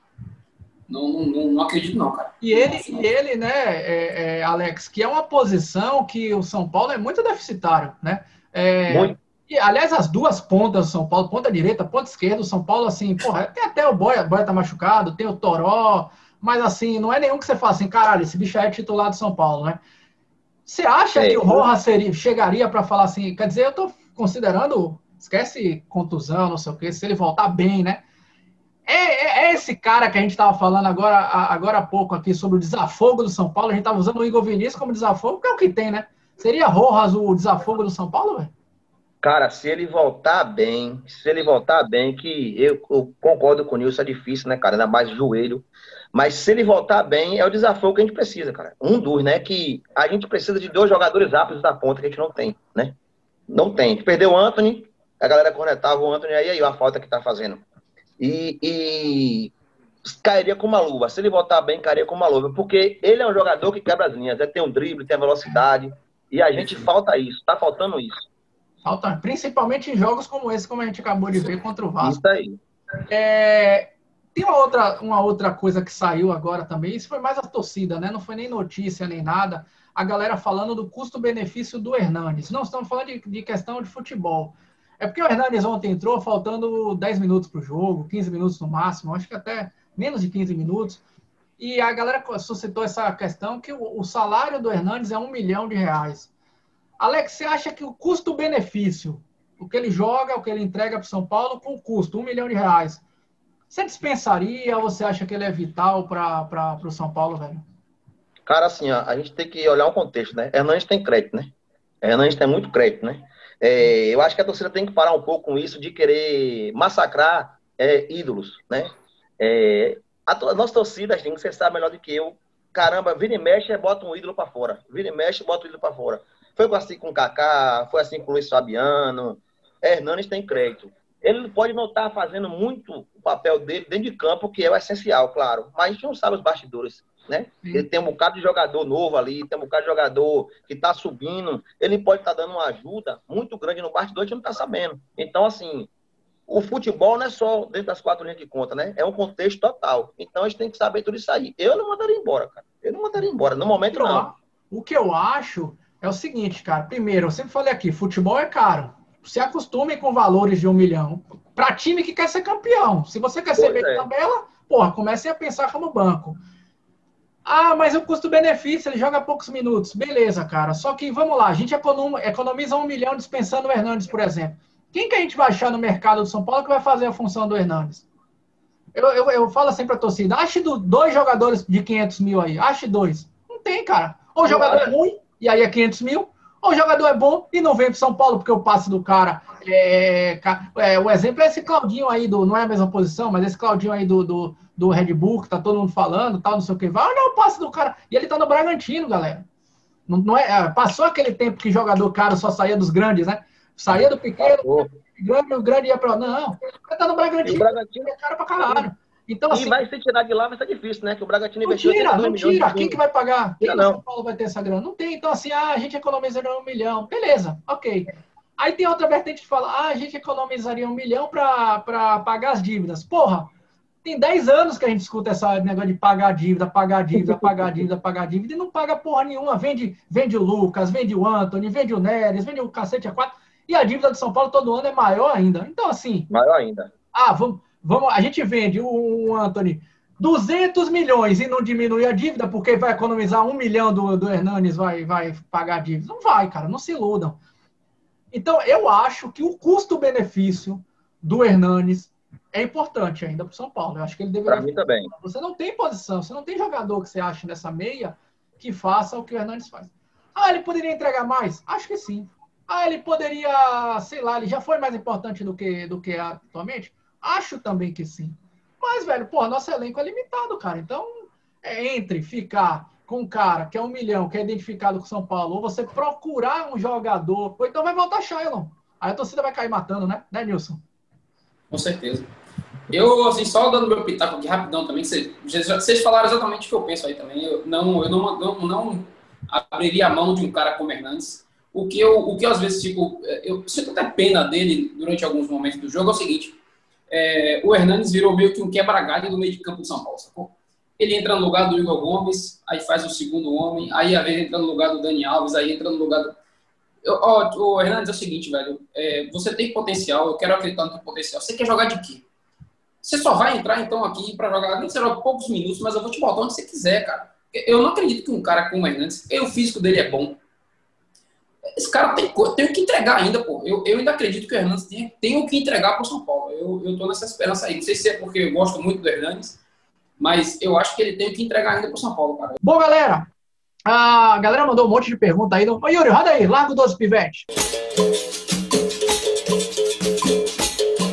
Speaker 2: Não, não, não, não acredito, não, cara.
Speaker 1: E ele, e ele né, é, é, Alex, que é uma posição que o São Paulo é muito deficitário, né? É, muito. E, aliás, as duas pontas do São Paulo, ponta direita, ponta esquerda, o São Paulo, assim, porra, tem até o Boia, Boia tá machucado, tem o Toró, mas assim, não é nenhum que você fala assim, caralho, esse bicho é titular do São Paulo, né? Você acha é, que o Rojas seria, chegaria para falar assim, quer dizer, eu tô considerando, esquece contusão, não sei o quê, se ele voltar bem, né? É, é, é esse cara que a gente estava falando agora, agora há pouco aqui sobre o desafogo do São Paulo, a gente estava usando o Igor Vinícius como desafogo, que é o que tem, né? Seria Rojas o desafogo do São Paulo, velho?
Speaker 3: Cara, se ele voltar bem, se ele voltar bem, que eu, eu concordo com o Nilson, é difícil, né, cara? Ainda mais joelho. Mas se ele voltar bem, é o desafio que a gente precisa, cara. Um dos, né? Que a gente precisa de dois jogadores rápidos da ponta que a gente não tem, né? Não tem. A gente perdeu o Anthony, a galera cornetava o Anthony, aí aí a falta que tá fazendo. E, e cairia com uma luva. Se ele voltar bem, cairia com uma luva. Porque ele é um jogador que quebra as linhas, é, tem um drible, tem a velocidade. E a gente falta isso, tá faltando isso.
Speaker 1: Falta, principalmente em jogos como esse, como a gente acabou de ver contra o Vasco.
Speaker 3: Isso aí.
Speaker 1: É, tem uma outra, uma outra coisa que saiu agora também, isso foi mais a torcida, né? Não foi nem notícia nem nada. A galera falando do custo-benefício do Hernanes. Não estamos falando de, de, questão de futebol. É porque o Hernanes ontem entrou faltando 10 minutos para o jogo, 15 minutos no máximo, acho que até menos de 15 minutos. E a galera suscitou essa questão que o, o salário do Hernandes é um milhão de reais. Alex, você acha que o custo-benefício, o que ele joga, o que ele entrega para São Paulo, com custo, um milhão de reais, você dispensaria ou você acha que ele é vital para o São Paulo, velho?
Speaker 3: Cara, assim, ó, a gente tem que olhar o contexto, né? Hernandes tem crédito, né? Hernandes tem muito crédito, né? É, eu acho que a torcida tem que parar um pouco com isso de querer massacrar é, ídolos, né? É, a, a, nossa torcida, assim, você sabe melhor do que eu, caramba, vira e mexe, bota um ídolo para fora. Vira e mexe, bota um ídolo para fora. Foi assim com o Kaká, foi assim com o Luiz Fabiano. Hernandes tem crédito. Ele pode não estar fazendo muito o papel dele dentro de campo, que é o essencial, claro. Mas a gente não sabe os bastidores, né? Ele tem um bocado de jogador novo ali, tem um bocado de jogador que está subindo. Ele pode estar tá dando uma ajuda muito grande no bastidor, a gente não está sabendo. Então, assim, o futebol não é só dentro das quatro linhas de conta, né? É um contexto total. Então a gente tem que saber tudo isso aí. Eu não mandaria embora, cara. Eu não mandaria embora. No momento, não.
Speaker 1: O que eu acho é o seguinte, cara. Primeiro, eu sempre falei aqui, futebol é caro. Se acostume com valores de um milhão. Para time que quer ser campeão. Se você quer ser bem é. tabela, porra, comece a pensar como banco. Ah, mas o custo-benefício, ele joga poucos minutos. Beleza, cara. Só que, vamos lá, a gente economiza um milhão dispensando o Hernandes, por exemplo. Quem que a gente vai achar no mercado do São Paulo que vai fazer a função do Hernandes? Eu, eu, eu falo sempre a torcida, ache do, dois jogadores de 500 mil aí. Ache dois. Não tem, cara. Ou jogador é ruim, e aí é 500 mil, ou o jogador é bom e não vem para São Paulo porque o passe do cara é, é, o exemplo é esse Claudinho aí do não é a mesma posição, mas esse Claudinho aí do, do, do Red Bull que tá todo mundo falando, tal, não sei o que. Vai olhar o passe do cara e ele tá no Bragantino, galera. Não, não é, é, passou aquele tempo que jogador caro só saía dos grandes, né? Saía do pequeno, grande, o grande ia para não. Ele tá no Bragantino, o Bragantino é caro pra caralho.
Speaker 3: Então, assim, e vai se tirar de lá, vai ser difícil, né? Que o Bragantino
Speaker 1: não investiu. Tira, não tira. Quem que vai pagar? Quem não. São Paulo vai ter essa grana? Não tem. Então, assim, ah, a gente economizaria um milhão. Beleza, ok. Aí tem outra vertente que fala, ah, a gente economizaria um milhão para pagar as dívidas. Porra, tem 10 anos que a gente escuta esse negócio de pagar dívida, pagar dívida, pagar dívida, [laughs] pagar dívida, e não paga porra nenhuma. Vende, vende o Lucas, vende o Anthony, vende o Neres, vende o cacete a quatro. E a dívida de São Paulo todo ano é maior ainda. Então, assim.
Speaker 3: Maior ainda.
Speaker 1: Ah, vamos, vamos, a gente vende o, Anthony 200 milhões e não diminui a dívida porque vai economizar um milhão do, do Hernanes, vai, vai pagar a dívida. Não vai, cara, não se iludam. Então, eu acho que o custo-benefício do Hernanes é importante ainda para o São Paulo. Eu acho que ele deveria.
Speaker 3: Para mim também.
Speaker 1: Você não tem posição, você não tem jogador que você acha nessa meia que faça o que o Hernandes faz. Ah, ele poderia entregar mais? Acho que sim. Ah, ele poderia, sei lá, ele já foi mais importante do que, do que atualmente? Acho também que sim. Mas, velho, pô, nosso elenco é limitado, cara. Então, é entre ficar com um cara que é um milhão, que é identificado com São Paulo, ou você procurar um jogador, ou então vai voltar Shailon. Aí a torcida vai cair matando, né? Né, Nilson?
Speaker 2: Com certeza. Eu, assim, só dando meu pitaco aqui rapidão também, vocês, falaram exatamente o que eu penso aí também. Eu não, eu não, não, não abriria a mão de um cara como Hernandes. O que eu, o que eu às vezes fico, eu sinto até pena dele durante alguns momentos do jogo é o seguinte: é, o Hernandes virou meio que um quebra-galho no meio de campo de São Paulo, sacou? Ele entra no lugar do Igor Gomes, aí faz o segundo homem, aí a vez entra no lugar do Dani Alves, aí entra no lugar do. Ó, o Hernandes é o seguinte, velho. É, você tem potencial, eu quero acreditar no teu potencial. Você quer jogar de quê? Você só vai entrar então aqui para jogar, nem será poucos minutos, mas eu vou te botar onde você quiser, cara. Eu não acredito que um cara como o Hernandes, o físico dele é bom. Esse cara tem, tem que entregar ainda, pô. Eu, eu ainda acredito que o Hernandes tem, tem o que entregar para o São Paulo. Eu, eu tô nessa esperança aí. Não sei se é porque eu gosto muito do Hernandes, mas eu acho que ele tem que entregar ainda para o São Paulo, cara.
Speaker 1: Bom, galera, a galera mandou um monte de pergunta aí. Ô, Yuri, roda aí, larga o 12 pivete.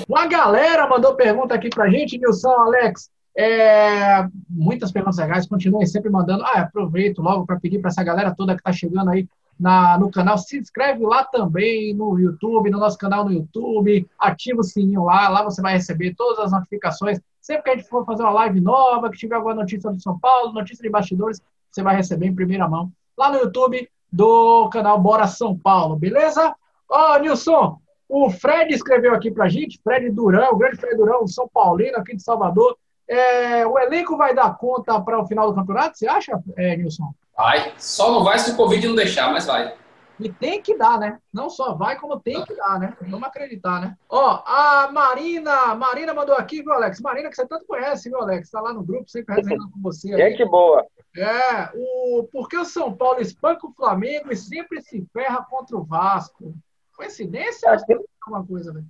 Speaker 1: Uma galera mandou pergunta aqui pra gente, Nilson, Alex. É, muitas perguntas legais, continuem sempre mandando. Ah, aproveito logo para pedir para essa galera toda que está chegando aí na, no canal, se inscreve lá também no YouTube, no nosso canal no YouTube, ativa o sininho lá, lá você vai receber todas as notificações. Sempre que a gente for fazer uma live nova, que tiver alguma notícia do São Paulo, notícia de bastidores, você vai receber em primeira mão lá no YouTube do canal Bora São Paulo, beleza? Ó, oh, Nilson, o Fred escreveu aqui pra gente, Fred Durão, o grande Fred Durão, São Paulino, aqui de Salvador. É, o elenco vai dar conta para o final do campeonato, você acha, é, Nilson?
Speaker 2: Vai. Só não vai se o Covid não deixar, mas vai.
Speaker 1: E tem que dar, né? Não só vai, como tem que dar, né? Vamos acreditar, né? Ó, a Marina, Marina mandou aqui, viu, Alex? Marina, que você tanto conhece, viu, Alex? Tá lá no grupo, sempre resenhando com você.
Speaker 3: Aí. Gente boa.
Speaker 1: É, o, porque o São Paulo espanca o Flamengo e sempre se ferra contra o Vasco? Coincidência é aquilo, alguma coisa, velho?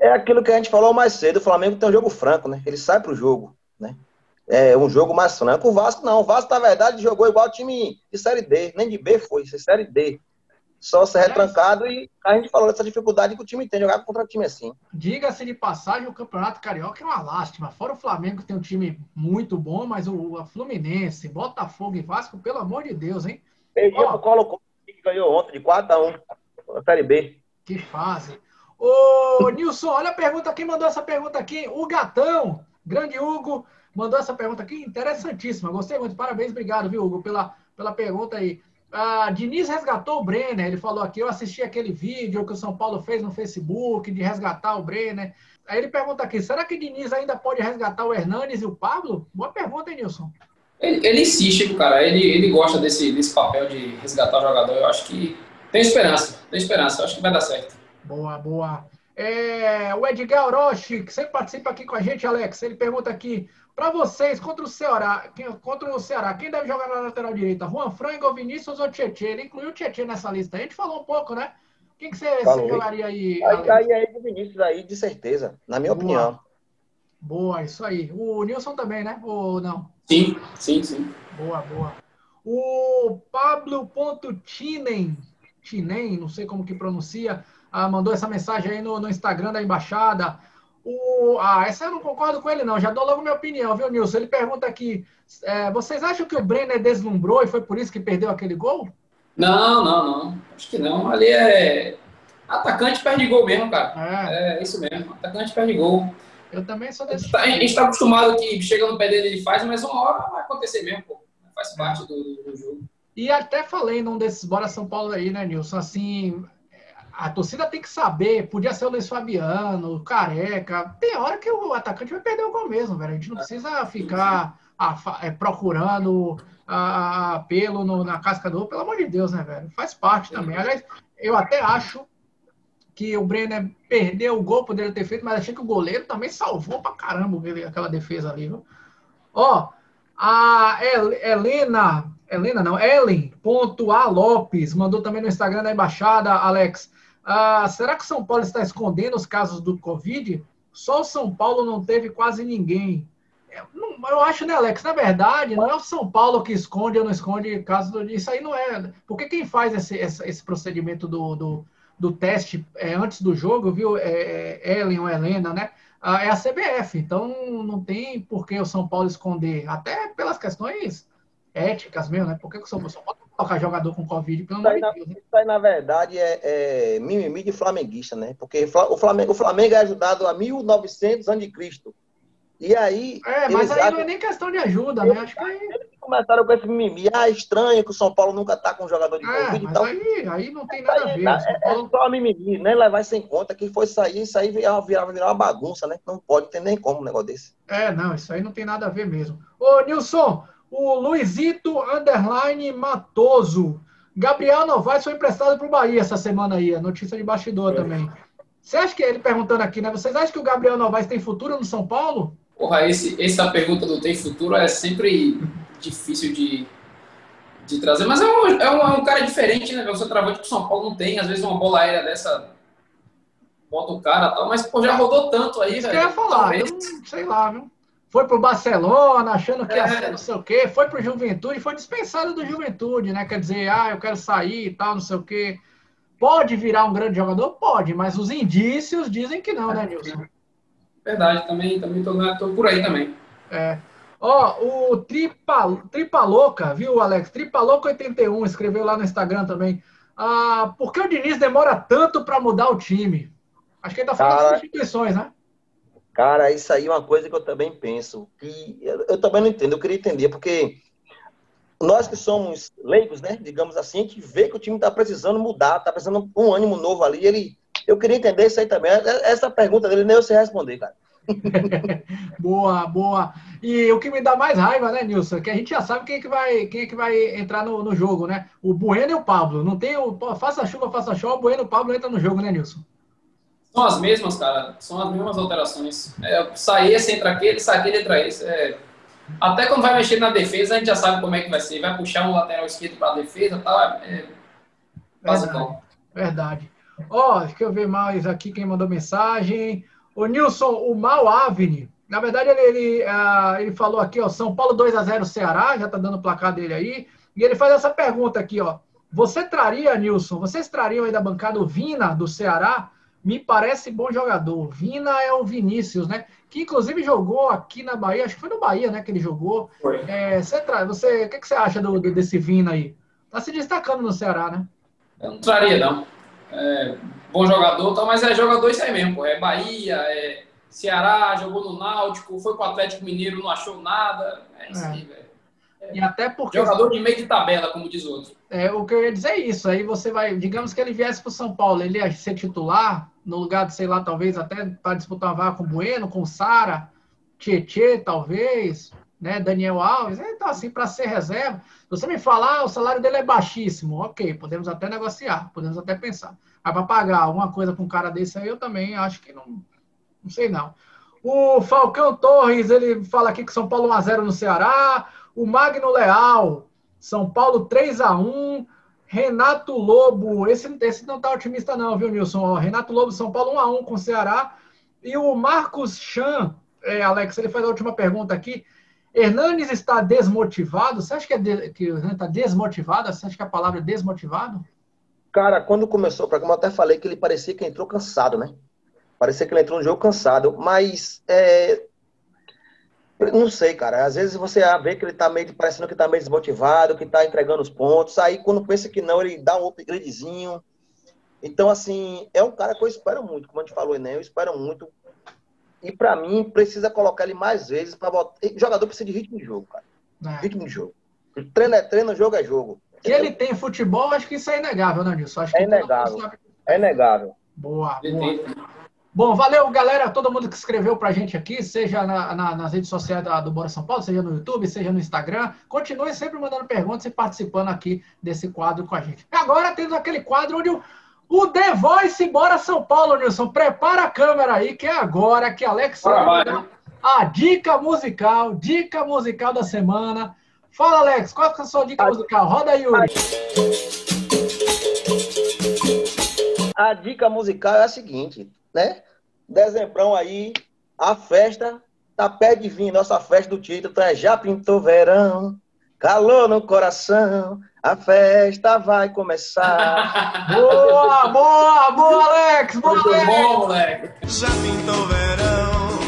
Speaker 3: É aquilo que a gente falou mais cedo, o Flamengo tem um jogo franco, né? Ele sai pro jogo, né? É um jogo mais franco. O Vasco não. O Vasco, na verdade, jogou igual o time de Série D. Nem de B foi, foi Série D só ser retrancado e a gente falou dessa dificuldade que o time tem de jogar contra um time assim.
Speaker 1: Diga-se de passagem, o Campeonato Carioca é uma lástima. Fora o Flamengo, que tem um time muito bom, mas o Fluminense, Botafogo e Vasco, pelo amor de Deus, hein?
Speaker 3: Perdi o Colo que ganhou ontem de 4 a 1 a Série B.
Speaker 1: Que fase. Ô, Nilson, olha a pergunta, quem mandou essa pergunta aqui? O Gatão, grande Hugo, mandou essa pergunta aqui, interessantíssima. Gostei muito, parabéns, obrigado, viu, Hugo, pela, pela pergunta aí. Ah, Diniz resgatou o Brenner. Ele falou aqui: eu assisti aquele vídeo que o São Paulo fez no Facebook de resgatar o Brenner. Aí ele pergunta aqui: será que Diniz ainda pode resgatar o Hernanes e o Pablo? Boa pergunta, hein, Nilson?
Speaker 2: Ele, ele insiste, cara. Ele, ele gosta desse, desse papel de resgatar o jogador. Eu acho que tem esperança. Tem esperança. Eu acho que vai dar certo.
Speaker 1: Boa, boa. É, o Edgar Orochi, que sempre participa aqui com a gente, Alex, ele pergunta aqui: para vocês, contra o Ceará, quem, contra o Ceará, quem deve jogar na lateral direita? Juan Frango, Vinícius ou Tietchan? Ele incluiu o Tietchan nessa lista. A gente falou um pouco, né? Quem que você, você jogaria aí?
Speaker 3: Aí, aí, aí o Vinícius aí, de certeza, na minha Boa. opinião.
Speaker 1: Boa, isso aí. O Nilson também, né? Ou não?
Speaker 2: Sim, sim, sim.
Speaker 1: Boa, boa. O Pablo.tinen, Tinen, não sei como que pronuncia, ah, mandou essa mensagem aí no, no Instagram da Embaixada. O, ah, essa eu não concordo com ele, não. Já dou logo minha opinião, viu, Nilson? Ele pergunta aqui: é, vocês acham que o Brenner deslumbrou e foi por isso que perdeu aquele gol?
Speaker 2: Não, não, não. Acho que não. Ali é. Atacante perde gol mesmo, cara. É, é isso mesmo. Atacante perde gol.
Speaker 1: Eu também sou desse.
Speaker 2: A gente está acostumado que chega no pé dele ele faz, mas uma hora vai acontecer mesmo, pô. Faz parte do, do jogo.
Speaker 1: E até falei num desses Bora São Paulo aí, né, Nilson? Assim, a torcida tem que saber, podia ser o Luiz Fabiano, o Careca. Tem hora que o atacante vai perder o gol mesmo, velho. A gente não precisa ficar a, é, procurando a, pelo no, na casca do pelo amor de Deus, né, velho? Faz parte também. Aliás, eu até acho que o Brenner perdeu o gol, poderia ter feito, mas achei que o goleiro também salvou pra caramba aquela defesa ali, viu? Ó, a Helena, Helena não, Ellen.a Lopes mandou também no Instagram da Embaixada, Alex. Ah, será que São Paulo está escondendo os casos do Covid? Só o São Paulo não teve quase ninguém. Eu, não, eu acho, né, Alex? Na verdade, não é o São Paulo que esconde ou não esconde casos do. Isso aí não é. Porque quem faz esse, esse, esse procedimento do, do, do teste é, antes do jogo, viu? É, é Ellen ou Helena, né? Ah, é a CBF. Então não tem por que o São Paulo esconder. Até pelas questões éticas mesmo, né? Por que o São Paulo colocar jogador com Covid, pelo amor de Deus. Né? Isso
Speaker 3: aí, na verdade, é, é, mimimi de flamenguista, né? Porque o Flamengo, o Flamengo é ajudado a 1900 a.C. E aí.
Speaker 1: É, mas aí acham... não é nem questão de ajuda, né? Acho que aí. Eles
Speaker 3: começaram com esse mimimi. Ah, estranho que o São Paulo nunca tá com jogador de
Speaker 1: é,
Speaker 3: Covid
Speaker 1: então. Aí, aí não tem nada aí,
Speaker 3: a ver. É, Paulo... é só mimimi, né? Levar isso em conta que foi sair, isso aí virar, virar, virar uma bagunça, né? Não pode ter nem como um negócio desse.
Speaker 1: É, não, isso aí não tem nada a ver mesmo. Ô, Nilson, o Luizito Underline Matoso. Gabriel Novaes foi emprestado para o Bahia essa semana aí, a notícia de bastidor é. também. Você acha que ele perguntando aqui, né? Vocês acham que o Gabriel Novaes tem futuro no São Paulo?
Speaker 2: Porra, esse, essa pergunta do tem futuro é sempre difícil de, de trazer, mas é um, é, um, é um cara diferente, né? O seu travante que o São Paulo não tem, às vezes uma bola aérea dessa bota o cara e tal, mas pô, já rodou tanto aí,
Speaker 1: Isso velho. Que eu ia falar, eu, sei lá, viu? Foi para o Barcelona, achando que ia ser é. não sei o quê, foi para o Juventude, foi dispensado do Juventude, né? Quer dizer, ah, eu quero sair e tal, não sei o quê. Pode virar um grande jogador? Pode, mas os indícios dizem que não, né, Nilson?
Speaker 2: Verdade, também, também tô, tô por aí também.
Speaker 1: É. Ó, o Tripa, Tripa Louca, viu, Alex? Tripa Louca 81, escreveu lá no Instagram também. Ah, por que o Diniz demora tanto para mudar o time? Acho que ele tá falando Cara... das instituições, né?
Speaker 3: Cara, isso aí é uma coisa que eu também penso. Que eu, eu também não entendo, eu queria entender, porque nós que somos leigos, né, digamos assim, que vê que o time está precisando mudar, está precisando um ânimo novo ali. Ele, eu queria entender isso aí também. Essa pergunta dele nem eu sei responder, cara. [laughs]
Speaker 1: boa, boa. E o que me dá mais raiva, né, Nilson? É que a gente já sabe quem é que vai, quem é que vai entrar no, no jogo, né? O Bueno e o Pablo. Não tem o. Faça chuva, faça show, o Bueno e o Pablo entram no jogo, né, Nilson?
Speaker 2: São as mesmas, cara. São as mesmas alterações. É, sai esse, entra aquele, sai aquele, entra esse. É... Até quando vai mexer na defesa, a gente já sabe como é que vai ser. Vai puxar um lateral esquerdo para a defesa e tal. É...
Speaker 1: Verdade. Verdade. Ó, oh, deixa eu ver mais aqui quem mandou mensagem. O Nilson, o Mal Avni. Na verdade, ele, ele, uh, ele falou aqui, ó, São Paulo 2 a 0 Ceará, já tá dando o placar dele aí. E ele faz essa pergunta aqui, ó. Você traria, Nilson, vocês trariam aí da bancada o Vina do Ceará? Me parece bom jogador. Vina é o Vinícius, né? Que inclusive jogou aqui na Bahia, acho que foi no Bahia, né? Que ele jogou. Foi. É, você, você, o que, que você acha do, do, desse Vina aí? Tá se destacando no Ceará, né?
Speaker 2: Eu não traria, não. É, bom jogador, tá, mas é jogador isso aí mesmo, pô. É Bahia, é Ceará, jogou no Náutico, foi pro Atlético Mineiro, não achou nada. É isso é. aí, velho.
Speaker 1: E até porque.
Speaker 2: Jogador de meio de tabela, como diz o outro.
Speaker 1: É, o que eu ia dizer é isso. Aí você vai, digamos que ele viesse para São Paulo, ele ia ser titular, no lugar de, sei lá, talvez até para disputar uma vaga com o Bueno, com o Sara, Tietê, talvez, né? Daniel Alves. Então, assim, para ser reserva, você me falar, o salário dele é baixíssimo, ok, podemos até negociar, podemos até pensar. Mas para pagar alguma coisa com um cara desse aí, eu também acho que não. Não sei não. O Falcão Torres, ele fala aqui que São Paulo 1x0 no Ceará. O Magno Leal, São Paulo 3 a 1 Renato Lobo, esse, esse não tá otimista não, viu, Nilson? Renato Lobo, São Paulo 1 a 1 com o Ceará. E o Marcos Chan, é, Alex, ele faz a última pergunta aqui. Hernanes está desmotivado? Você acha que, é de, que o Hernanes está desmotivado? Você acha que a palavra é desmotivado?
Speaker 3: Cara, quando começou o programa, eu até falei que ele parecia que entrou cansado, né? Parecia que ele entrou no jogo cansado, mas é, não sei, cara. Às vezes você vê que ele tá meio parecendo que tá meio desmotivado, que tá entregando os pontos. Aí quando pensa que não, ele dá um upgradezinho. Então, assim, é um cara que eu espero muito, como a gente falou, né? Eu espero muito. E para mim, precisa colocar ele mais vezes para botar. O jogador precisa de ritmo de jogo, cara. É. Ritmo de jogo. Treino é treino, jogo é jogo.
Speaker 1: Que ele tem futebol, acho que isso é inegável, né, Nilson? Acho
Speaker 3: é inegável. É inegável.
Speaker 1: Boa, boa. Bom, valeu, galera, todo mundo que escreveu pra gente aqui, seja na, na, nas redes sociais da, do Bora São Paulo, seja no YouTube, seja no Instagram. Continue sempre mandando perguntas e participando aqui desse quadro com a gente. Agora temos aquele quadro onde o, o The Voice Bora São Paulo, Nilson. Prepara a câmera aí, que é agora que Alex vai a dica musical, dica musical da semana. Fala, Alex, qual é a sua dica musical? Roda aí, Yuri.
Speaker 3: A dica musical é a seguinte: né? Dezembrão aí, a festa tá pé de vir, nossa festa do título é Já Pintou Verão, calor no coração, a festa vai começar. [laughs]
Speaker 1: boa, boa, boa, Alex, boa, Muito
Speaker 2: Alex. bom, moleque.
Speaker 4: Já pintou verão,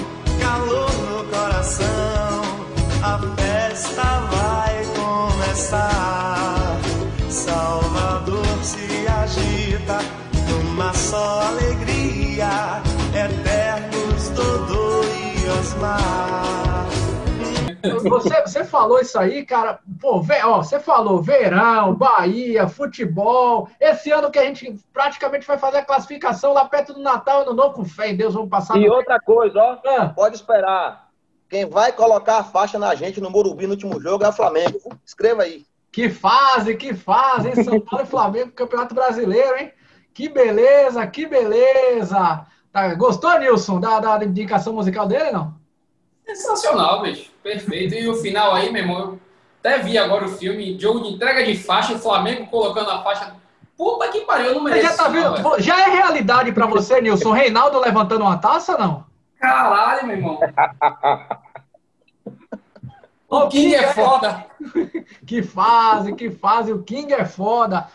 Speaker 4: calor no coração, a festa vai começar. Salvador se agita numa só alegria eternos Dodô e Osmar.
Speaker 1: Você, você falou isso aí, cara. Pô, ó, você falou verão, Bahia, futebol. Esse ano que a gente praticamente vai fazer a classificação lá perto do Natal, ano novo, com fé em Deus, vamos passar.
Speaker 3: E outra coisa, ó, ah. pode esperar. Quem vai colocar a faixa na gente no Morumbi no último jogo é o Flamengo. Escreva aí.
Speaker 1: Que fase, que fase, hein? São Paulo e Flamengo, Campeonato Brasileiro, hein? Que beleza, que beleza! Tá, gostou, Nilson, da, da indicação musical dele, não?
Speaker 2: Sensacional, bicho. Perfeito. E o final aí, meu irmão, eu até vi agora o filme, jogo de entrega de faixa, o Flamengo colocando a faixa. Puta que pariu, eu não mereço.
Speaker 1: Já, tá vendo? já é realidade pra você, Nilson? Reinaldo levantando uma taça, não?
Speaker 2: Caralho, meu irmão. [laughs] o King é foda. [laughs]
Speaker 1: que fase, que fase. O King é foda.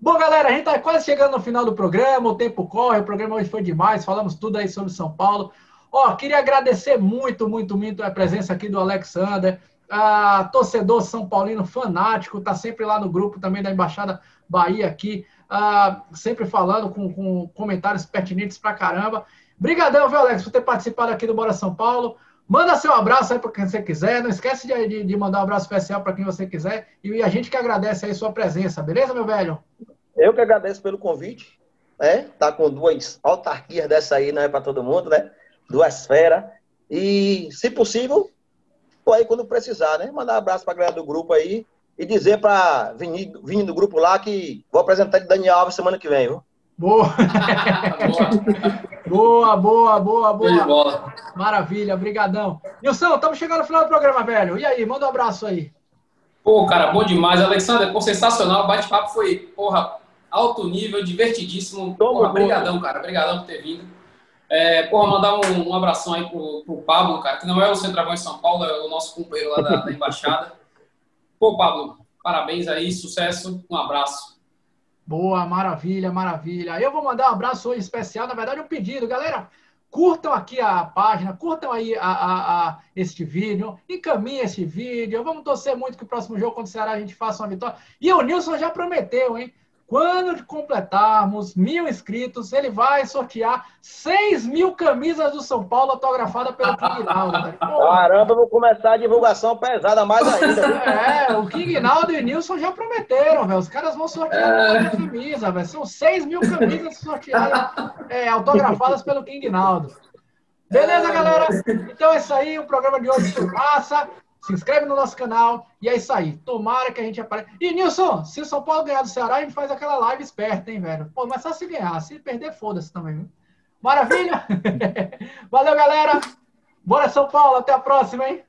Speaker 1: Bom, galera, a gente está quase chegando no final do programa, o tempo corre, o programa hoje foi demais, falamos tudo aí sobre São Paulo. Ó, queria agradecer muito, muito, muito a presença aqui do Alexander, a torcedor São Paulino fanático, tá sempre lá no grupo também da Embaixada Bahia aqui, sempre falando com, com comentários pertinentes pra caramba. Obrigadão, viu, Alex, por ter participado aqui do Bora São Paulo. Manda seu abraço aí para quem você quiser. Não esquece de, de, de mandar um abraço especial para quem você quiser. E a gente que agradece aí sua presença, beleza, meu velho?
Speaker 3: Eu que agradeço pelo convite. Né? Tá com duas autarquias dessa aí, não é para todo mundo, né? Duas feras. E, se possível, pô, aí quando precisar, né? Mandar um abraço pra galera do grupo aí e dizer pra vir, vir do grupo lá que vou apresentar de Daniel Alves semana que vem, viu?
Speaker 1: Boa. boa, boa, boa, boa. Maravilha, brigadão. Nilson, estamos chegando no final do programa, velho. E aí, manda um abraço aí.
Speaker 2: Pô, cara, bom demais. Alexander, pô, sensacional. O bate-papo foi, porra, alto nível, divertidíssimo. Porra, brigadão, cara. Brigadão por ter vindo. É, porra, mandar um, um abração aí pro, pro Pablo, cara, que não é o centroavante de São Paulo, é o nosso companheiro lá da, da embaixada. Pô, Pablo, parabéns aí, sucesso, um abraço.
Speaker 1: Boa, maravilha, maravilha. Eu vou mandar um abraço hoje especial, na verdade, um pedido. Galera, curtam aqui a página, curtam aí a, a, a, este vídeo, encaminhem esse vídeo. Vamos torcer muito que o próximo jogo Ceará a gente faça uma vitória. E o Nilson já prometeu, hein? Quando completarmos mil inscritos, ele vai sortear 6 mil camisas do São Paulo autografadas pelo King [laughs] Naldo. Né?
Speaker 3: Caramba, vou começar a divulgação pesada mais ainda.
Speaker 1: É, o King Naldo e Nilson já prometeram, velho. Os caras vão sortear é... camisa, velho. São 6 mil camisas sorteadas, é, autografadas pelo King Naldo. Beleza, galera? Então é isso aí. O programa de hoje foi massa se inscreve no nosso canal e é isso aí. Tomara que a gente apareça. E Nilson, se o São Paulo ganhar do Ceará, a gente faz aquela live esperta, hein, velho? Pô, mas só se ganhar. Se perder, foda-se também? Maravilha? [laughs] Valeu, galera. Bora, São Paulo. Até a próxima, hein?